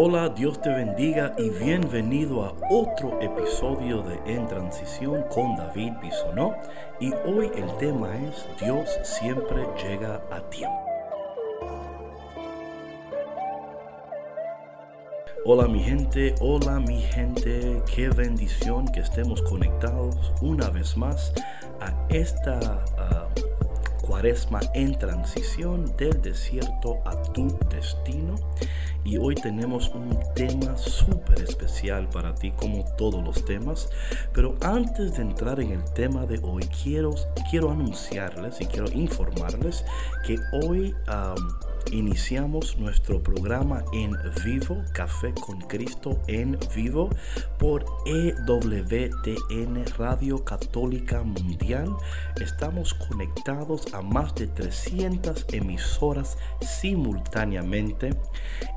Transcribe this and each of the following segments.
Hola, Dios te bendiga y bienvenido a otro episodio de En Transición con David Bisonó. Y hoy el tema es Dios siempre llega a tiempo. Hola mi gente, hola mi gente, qué bendición que estemos conectados una vez más a esta ah, cuaresma en transición del desierto a tu destino y hoy tenemos un tema súper especial para ti como todos los temas. Pero antes de entrar en el tema de hoy, quiero, quiero anunciarles y quiero informarles que hoy iniciamos nuestro programa en vivo, Café con Cristo en vivo, por EWTN Radio Católica Mundial. Estamos conectados a más de 300 emisoras simultáneamente.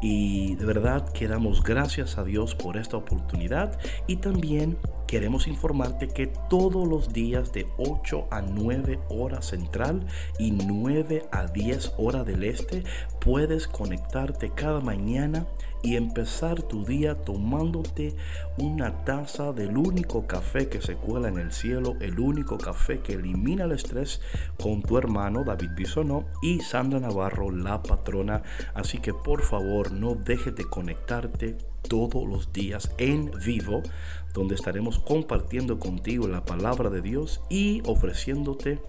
Y de verdad que damos gracias a Dios por esta oportunidad y también queremos informarte que todos los días de 8 a 9 horas central y 9 a 10 horas del este puedes conectarte cada mañana y empezar tu día tomándote una taza del único café que se cuela en el cielo, el único café que elimina el estrés con tu hermano David Bisonó y Sandra Navarro, la patrona. Así que por favor no dejes de conectarte todos los días en vivo, donde estaremos compartiendo contigo la palabra de Dios y ofreciéndote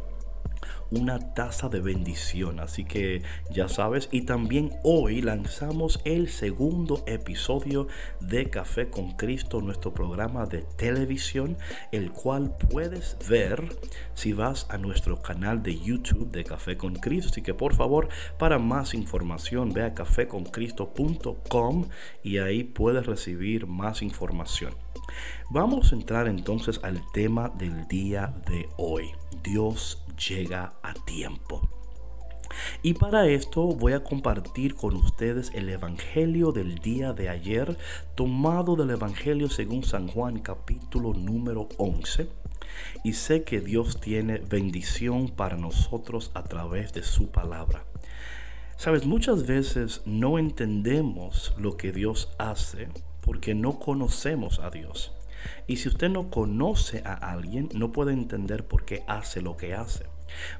una taza de bendición. Así que ya sabes, y también hoy lanzamos el segundo episodio de Café con Cristo, nuestro programa de televisión, el cual puedes ver si vas a nuestro canal de YouTube de Café con Cristo. Así que por favor, para más información, ve a caféconcristo.com y ahí puedes recibir más información. Vamos a entrar entonces al tema del día de hoy. Dios llega a tiempo. Y para esto voy a compartir con ustedes el Evangelio del día de ayer, tomado del Evangelio según San Juan capítulo número 11. Y sé que Dios tiene bendición para nosotros a través de su palabra. Sabes, muchas veces no entendemos lo que Dios hace porque no conocemos a Dios. Y si usted no conoce a alguien, no puede entender por qué hace lo que hace.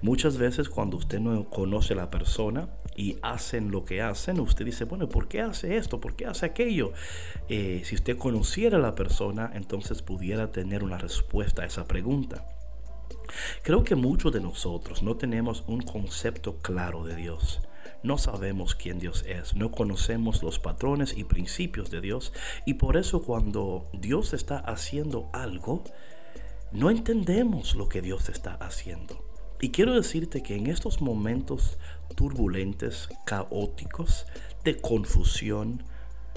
Muchas veces cuando usted no conoce a la persona y hacen lo que hacen, usted dice, bueno, ¿por qué hace esto? ¿Por qué hace aquello? Eh, si usted conociera a la persona, entonces pudiera tener una respuesta a esa pregunta. Creo que muchos de nosotros no tenemos un concepto claro de Dios. No sabemos quién Dios es, no conocemos los patrones y principios de Dios y por eso cuando Dios está haciendo algo, no entendemos lo que Dios está haciendo. Y quiero decirte que en estos momentos turbulentes, caóticos, de confusión,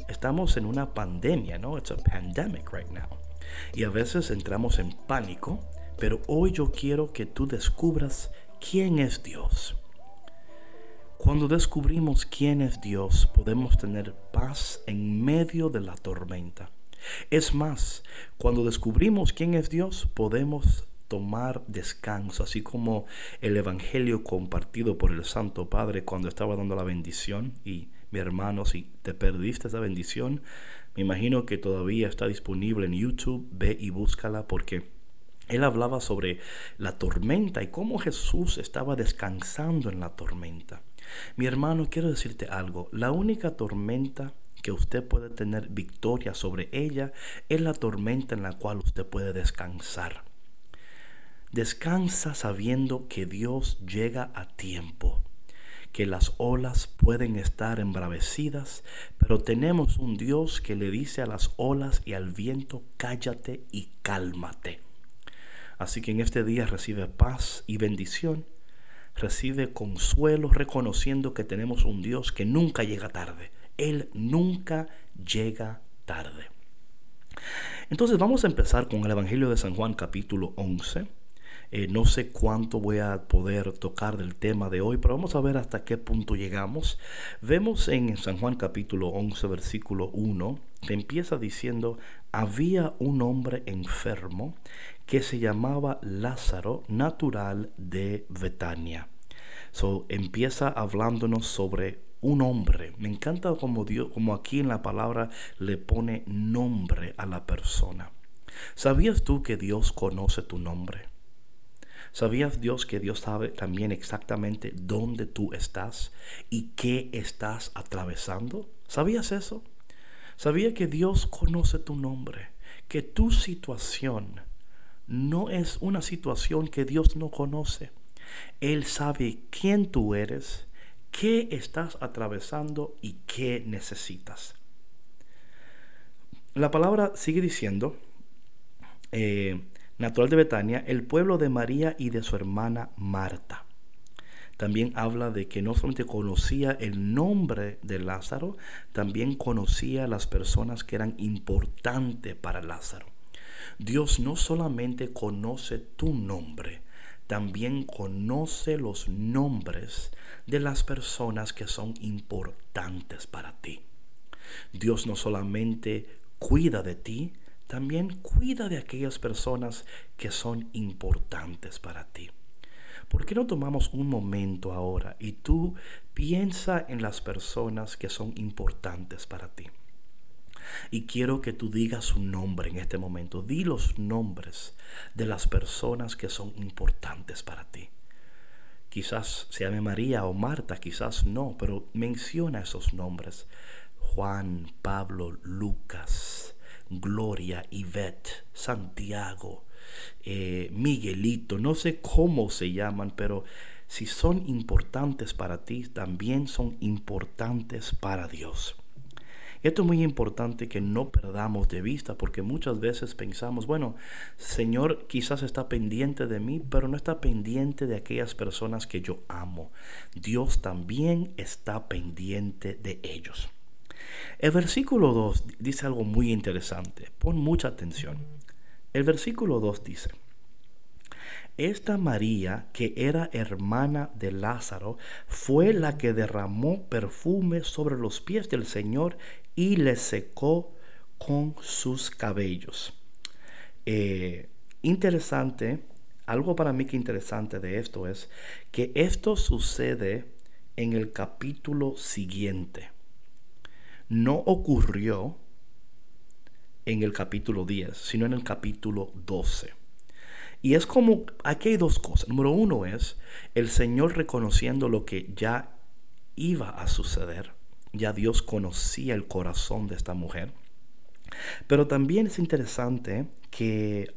estamos en una pandemia, ¿no? It's a pandemic right now. Y a veces entramos en pánico, pero hoy yo quiero que tú descubras quién es Dios. Cuando descubrimos quién es Dios, podemos tener paz en medio de la tormenta. Es más, cuando descubrimos quién es Dios, podemos tomar descanso, así como el Evangelio compartido por el Santo Padre cuando estaba dando la bendición. Y mi hermano, si te perdiste esa bendición, me imagino que todavía está disponible en YouTube, ve y búscala porque él hablaba sobre la tormenta y cómo Jesús estaba descansando en la tormenta. Mi hermano, quiero decirte algo. La única tormenta que usted puede tener victoria sobre ella es la tormenta en la cual usted puede descansar. Descansa sabiendo que Dios llega a tiempo, que las olas pueden estar embravecidas, pero tenemos un Dios que le dice a las olas y al viento, cállate y cálmate. Así que en este día recibe paz y bendición recibe consuelo reconociendo que tenemos un Dios que nunca llega tarde. Él nunca llega tarde. Entonces vamos a empezar con el Evangelio de San Juan capítulo 11. Eh, no sé cuánto voy a poder tocar del tema de hoy, pero vamos a ver hasta qué punto llegamos. Vemos en San Juan capítulo 11 versículo 1 empieza diciendo, había un hombre enfermo que se llamaba Lázaro, natural de Betania. So, empieza hablándonos sobre un hombre. Me encanta como Dios, como aquí en la palabra le pone nombre a la persona. ¿Sabías tú que Dios conoce tu nombre? ¿Sabías Dios que Dios sabe también exactamente dónde tú estás y qué estás atravesando? ¿Sabías eso? ¿Sabía que Dios conoce tu nombre? Que tu situación no es una situación que Dios no conoce. Él sabe quién tú eres, qué estás atravesando y qué necesitas. La palabra sigue diciendo, eh, natural de Betania, el pueblo de María y de su hermana Marta. También habla de que no solamente conocía el nombre de Lázaro, también conocía las personas que eran importantes para Lázaro. Dios no solamente conoce tu nombre, también conoce los nombres de las personas que son importantes para ti. Dios no solamente cuida de ti, también cuida de aquellas personas que son importantes para ti. ¿Por qué no tomamos un momento ahora y tú piensa en las personas que son importantes para ti? Y quiero que tú digas su nombre en este momento. Di los nombres de las personas que son importantes para ti. Quizás se llame María o Marta, quizás no, pero menciona esos nombres. Juan, Pablo, Lucas, Gloria, Yvette, Santiago, eh, Miguelito, no sé cómo se llaman, pero si son importantes para ti, también son importantes para Dios. Esto es muy importante que no perdamos de vista porque muchas veces pensamos, bueno, Señor quizás está pendiente de mí, pero no está pendiente de aquellas personas que yo amo. Dios también está pendiente de ellos. El versículo 2 dice algo muy interesante. Pon mucha atención. El versículo 2 dice, esta María, que era hermana de Lázaro, fue la que derramó perfume sobre los pies del Señor y le secó con sus cabellos. Eh, interesante, algo para mí que interesante de esto es que esto sucede en el capítulo siguiente. No ocurrió en el capítulo 10, sino en el capítulo 12. Y es como, aquí hay dos cosas. Número uno es el Señor reconociendo lo que ya iba a suceder. Ya Dios conocía el corazón de esta mujer. Pero también es interesante que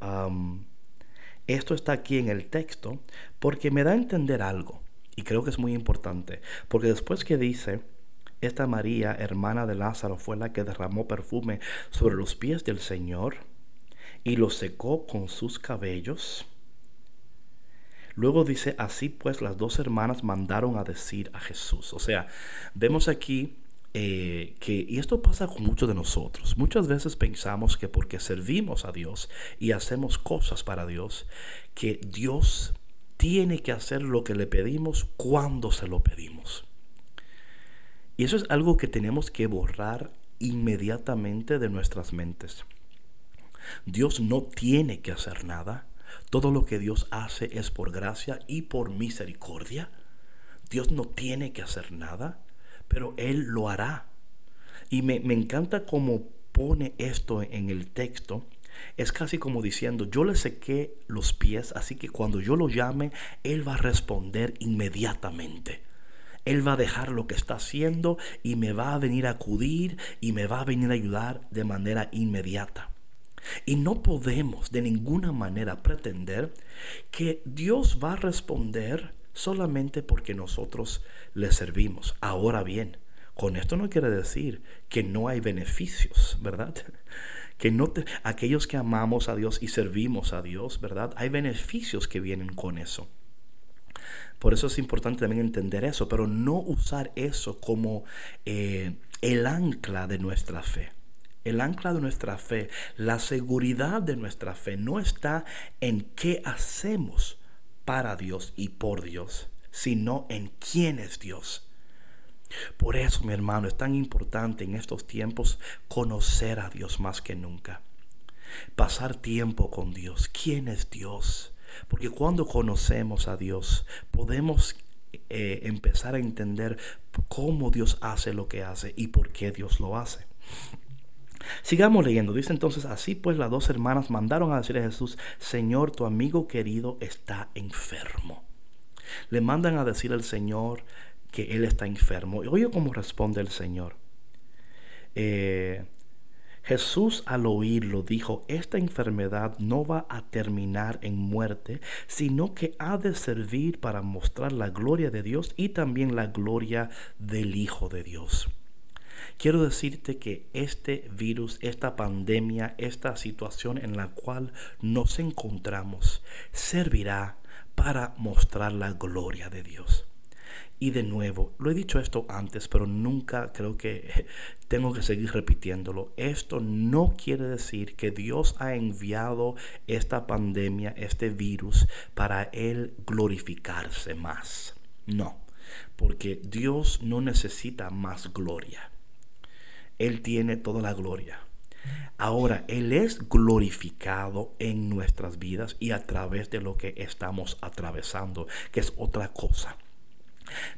esto está aquí en el texto porque me da a entender algo. Y creo que es muy importante. Porque después que dice, esta María, hermana de Lázaro, fue la que derramó perfume sobre los pies del Señor y lo secó con sus cabellos. Luego dice, así pues las dos hermanas mandaron a decir a Jesús. O sea, vemos aquí eh, que, y esto pasa con muchos de nosotros, muchas veces pensamos que porque servimos a Dios y hacemos cosas para Dios, que Dios tiene que hacer lo que le pedimos cuando se lo pedimos. Y eso es algo que tenemos que borrar inmediatamente de nuestras mentes. Dios no tiene que hacer nada. Todo lo que Dios hace es por gracia y por misericordia. Dios no tiene que hacer nada pero Él lo hará. Y me, encanta cómo pone esto en el texto. Es casi como diciendo, yo le sequé los pies, así que cuando yo lo llame, Él va a responder inmediatamente. Él va a dejar lo que está haciendo y me va a venir a acudir y me va a venir a ayudar de manera inmediata. Y no podemos de ninguna manera pretender que Dios va a responder solamente porque nosotros le servimos. Ahora bien, con esto no quiere decir que no hay beneficios, ¿verdad? Que no aquellos que amamos a Dios y servimos a Dios, ¿verdad? Hay beneficios que vienen con eso. Por eso es importante también entender eso, pero no usar eso como eh, el ancla de nuestra fe. El ancla de nuestra fe, la seguridad de nuestra fe no está en qué hacemos para Dios y por Dios, sino en quién es Dios. Por eso, mi hermano, es tan importante en estos tiempos conocer a Dios más que nunca. Pasar tiempo con Dios. ¿Quién es Dios? Porque cuando conocemos a Dios, podemos eh, empezar a entender cómo Dios hace lo que hace y por qué Dios lo hace. Sigamos leyendo. Dice entonces, así pues las dos hermanas mandaron a decir a Jesús, Señor, tu amigo querido está enfermo. Le mandan a decir al Señor que él está enfermo. Y oye cómo responde el Señor. Eh, Jesús al oírlo dijo, esta enfermedad no va a terminar en muerte, sino que ha de servir para mostrar la gloria de Dios y también la gloria del Hijo de Dios. Quiero decirte que este virus, esta pandemia, esta situación en la cual nos encontramos, servirá para mostrar la gloria de Dios. Y de nuevo, lo he dicho esto antes, pero nunca creo que tengo que seguir repitiéndolo. Esto no quiere decir que Dios ha enviado esta pandemia, este virus, para Él glorificarse más. No, porque Dios no necesita más gloria. Él tiene toda la gloria. Ahora, Él es glorificado en nuestras vidas y a través de lo que estamos atravesando, que es otra cosa.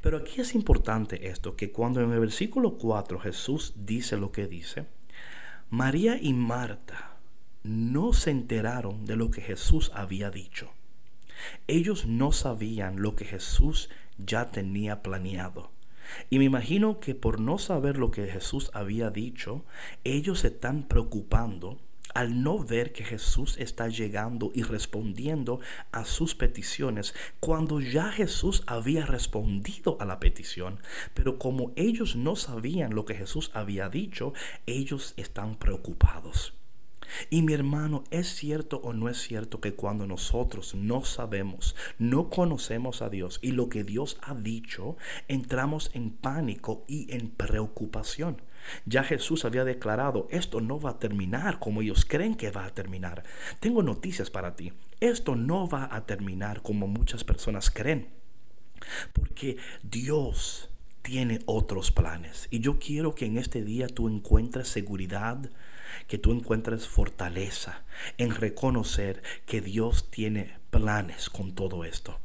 Pero aquí es importante esto, que cuando en el versículo 4 Jesús dice lo que dice, María y Marta no se enteraron de lo que Jesús había dicho. Ellos no sabían lo que Jesús ya tenía planeado. Y me imagino que por no saber lo que Jesús había dicho, ellos se están preocupando al no ver que Jesús está llegando y respondiendo a sus peticiones, cuando ya Jesús había respondido a la petición, pero como ellos no sabían lo que Jesús había dicho, ellos están preocupados. Y mi hermano, ¿es cierto o no es cierto que cuando nosotros no sabemos, no conocemos a Dios y lo que Dios ha dicho, entramos en pánico y en preocupación? Ya Jesús había declarado, esto no va a terminar como ellos creen que va a terminar. Tengo noticias para ti. Esto no va a terminar como muchas personas creen. Porque Dios tiene otros planes. Y yo quiero que en este día tú encuentres seguridad, que tú encuentres fortaleza en reconocer que Dios tiene planes con todo esto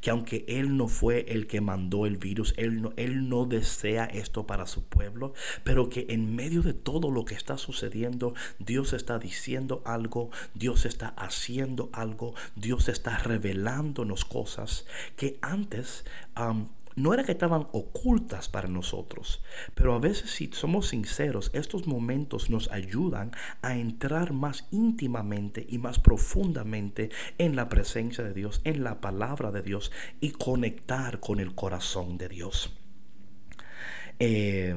que aunque Él no fue el que mandó el virus, Él no, él no desea esto para su pueblo, pero que en medio de todo lo que está sucediendo, Dios está diciendo algo, Dios está haciendo algo, Dios está revelándonos cosas que antes no era que estaban ocultas para nosotros, pero a veces si somos sinceros, estos momentos nos ayudan a entrar más íntimamente y más profundamente en la presencia de Dios, en la palabra de Dios y conectar con el corazón de Dios. Eh,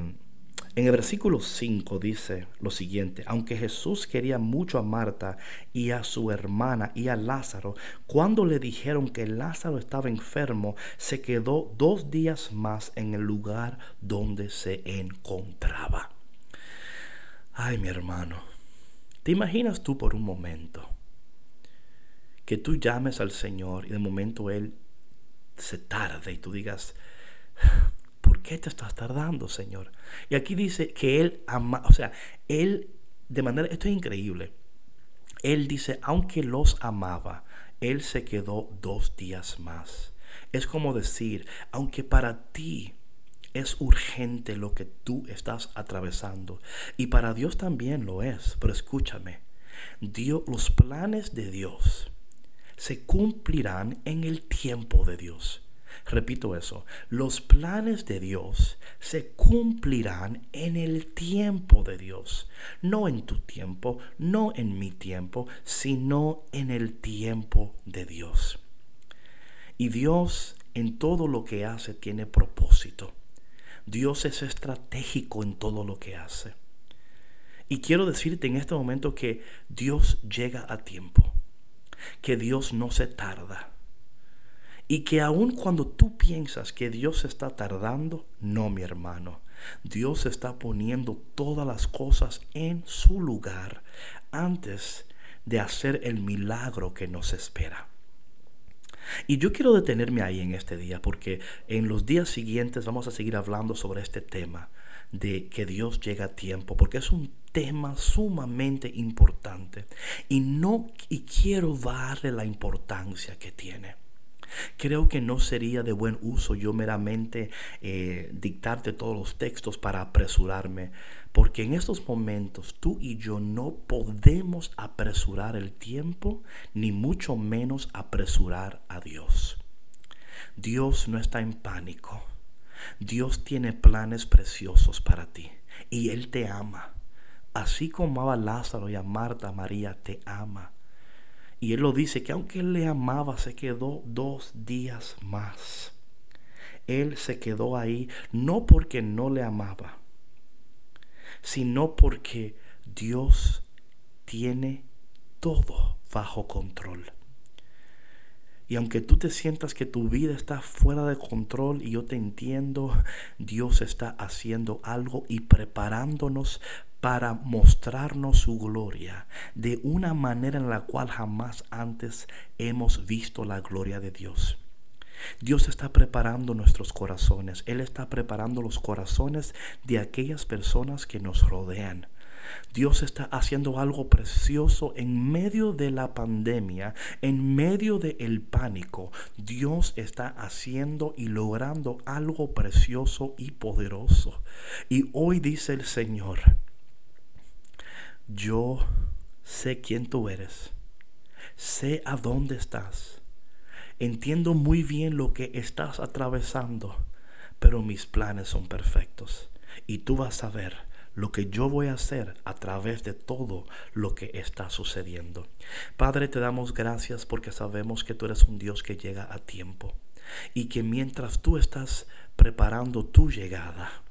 en el versículo 5 dice lo siguiente, aunque Jesús quería mucho a Marta y a su hermana y a Lázaro, cuando le dijeron que Lázaro estaba enfermo, se quedó dos días más en el lugar donde se encontraba. Ay, mi hermano, ¿te imaginas tú por un momento que tú llames al Señor y de momento Él se tarde y tú digas, ¿por qué te estás tardando, Señor? Y aquí dice que Él ama, o sea, Él, de manera, esto es increíble. Él dice, aunque los amaba, Él se quedó dos días más. Es como decir, aunque para ti es urgente lo que tú estás atravesando, y para Dios también lo es, pero escúchame, Dios, los planes de Dios se cumplirán en el tiempo de Dios. Repito eso, los planes de Dios se cumplirán en el tiempo de Dios, no en tu tiempo, no en mi tiempo, sino en el tiempo de Dios. Y Dios en todo lo que hace tiene propósito. Dios es estratégico en todo lo que hace. Y quiero decirte en este momento que Dios llega a tiempo, que Dios no se tarda y que aun cuando tú piensas que Dios está tardando, no, mi hermano. Dios está poniendo todas las cosas en su lugar antes de hacer el milagro que nos espera. Y yo quiero detenerme ahí en este día porque en los días siguientes vamos a seguir hablando sobre este tema de que Dios llega a tiempo, porque es un tema sumamente importante y no y quiero darle la importancia que tiene. Creo que no sería de buen uso yo meramente eh, dictarte todos los textos para apresurarme, porque en estos momentos tú y yo no podemos apresurar el tiempo, ni mucho menos apresurar a Dios. Dios no está en pánico. Dios tiene planes preciosos para ti y Él te ama. Así como amaba a Lázaro y a Marta, María te ama. Y él lo dice que aunque él le amaba, se quedó dos días más. Él se quedó ahí no porque no le amaba, sino porque Dios tiene todo bajo control. Y aunque tú te sientas que tu vida está fuera de control y yo te entiendo, Dios está haciendo algo y preparándonos para mostrarnos su gloria de una manera en la cual jamás antes hemos visto la gloria de Dios. Dios está preparando nuestros corazones. Él está preparando los corazones de aquellas personas que nos rodean. Dios está haciendo algo precioso en medio de la pandemia, en medio del el pánico. Dios está haciendo y logrando algo precioso y poderoso. Y hoy dice el Señor, yo sé quién tú eres, sé a dónde estás, entiendo muy bien lo que estás atravesando, pero mis planes son perfectos. Y tú vas a ver lo que yo voy a hacer a través de todo lo que está sucediendo. Padre, te damos gracias porque sabemos que tú eres un Dios que llega a tiempo y que mientras tú estás preparando tu llegada,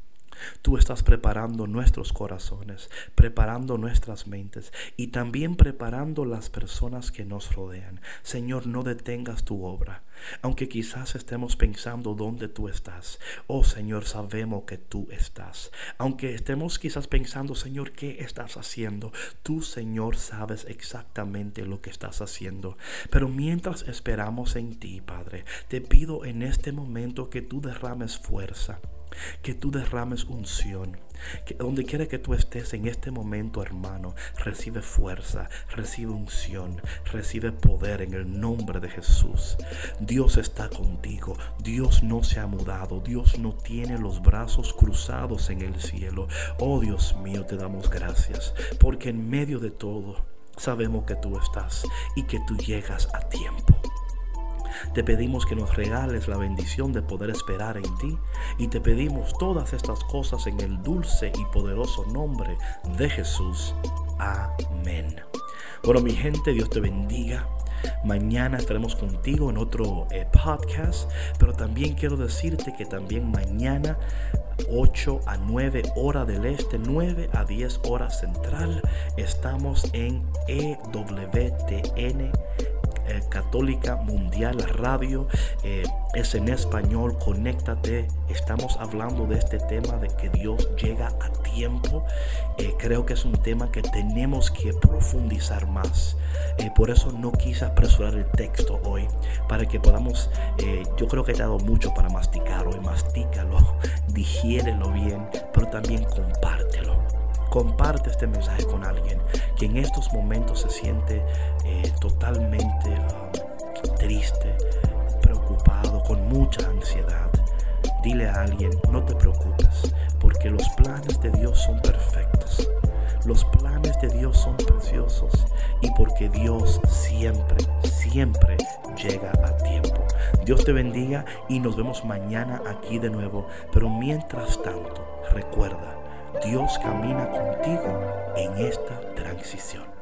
Tú estás preparando nuestros corazones, preparando nuestras mentes y también preparando las personas que nos rodean. Señor, no detengas tu obra. Aunque quizás estemos pensando dónde tú estás. Oh Señor, sabemos que tú estás. Aunque estemos quizás pensando, Señor, ¿qué estás haciendo? Tú, Señor, sabes exactamente lo que estás haciendo. Pero mientras esperamos en ti, Padre, te pido en este momento que tú derrames fuerza que tú derrames unción. Que donde quiera que tú estés en este momento, hermano, recibe fuerza, recibe unción, recibe poder en el nombre de Jesús. Dios está contigo. Dios no se ha mudado. Dios no tiene los brazos cruzados en el cielo. Oh Dios mío, te damos gracias. Porque en medio de todo sabemos que tú estás y que tú llegas a tiempo. Te pedimos que nos regales la bendición de poder esperar en ti y te pedimos todas estas cosas en el dulce y poderoso nombre de Jesús. Amén. Bueno, mi gente, Dios te bendiga. Mañana estaremos contigo en otro eh, podcast, pero también quiero decirte que también mañana 8 a 9 hora del este, 9 a 10 horas central, estamos en EWTN eh, Católica Mundial Radio. Eh, es en español, conéctate. Estamos hablando de este tema de que Dios llega a tiempo. Eh, creo que es un tema que tenemos que profundizar más. por eso no quise apresurar el texto hoy, para que podamos, yo creo que he dado mucho para masticar hoy. Mastícalo, digiérelo bien, pero también compártelo. Comparte este mensaje con alguien que en estos momentos se siente eh, totalmente um, triste, preocupado, con mucha ansiedad. Dile a alguien, no te preocupes, porque los planes de Dios son perfectos. Los planes de Dios son preciosos y porque Dios siempre, siempre llega a tiempo. Dios te bendiga y nos vemos mañana aquí de nuevo. Pero mientras tanto, recuerda, Dios camina contigo en esta transición.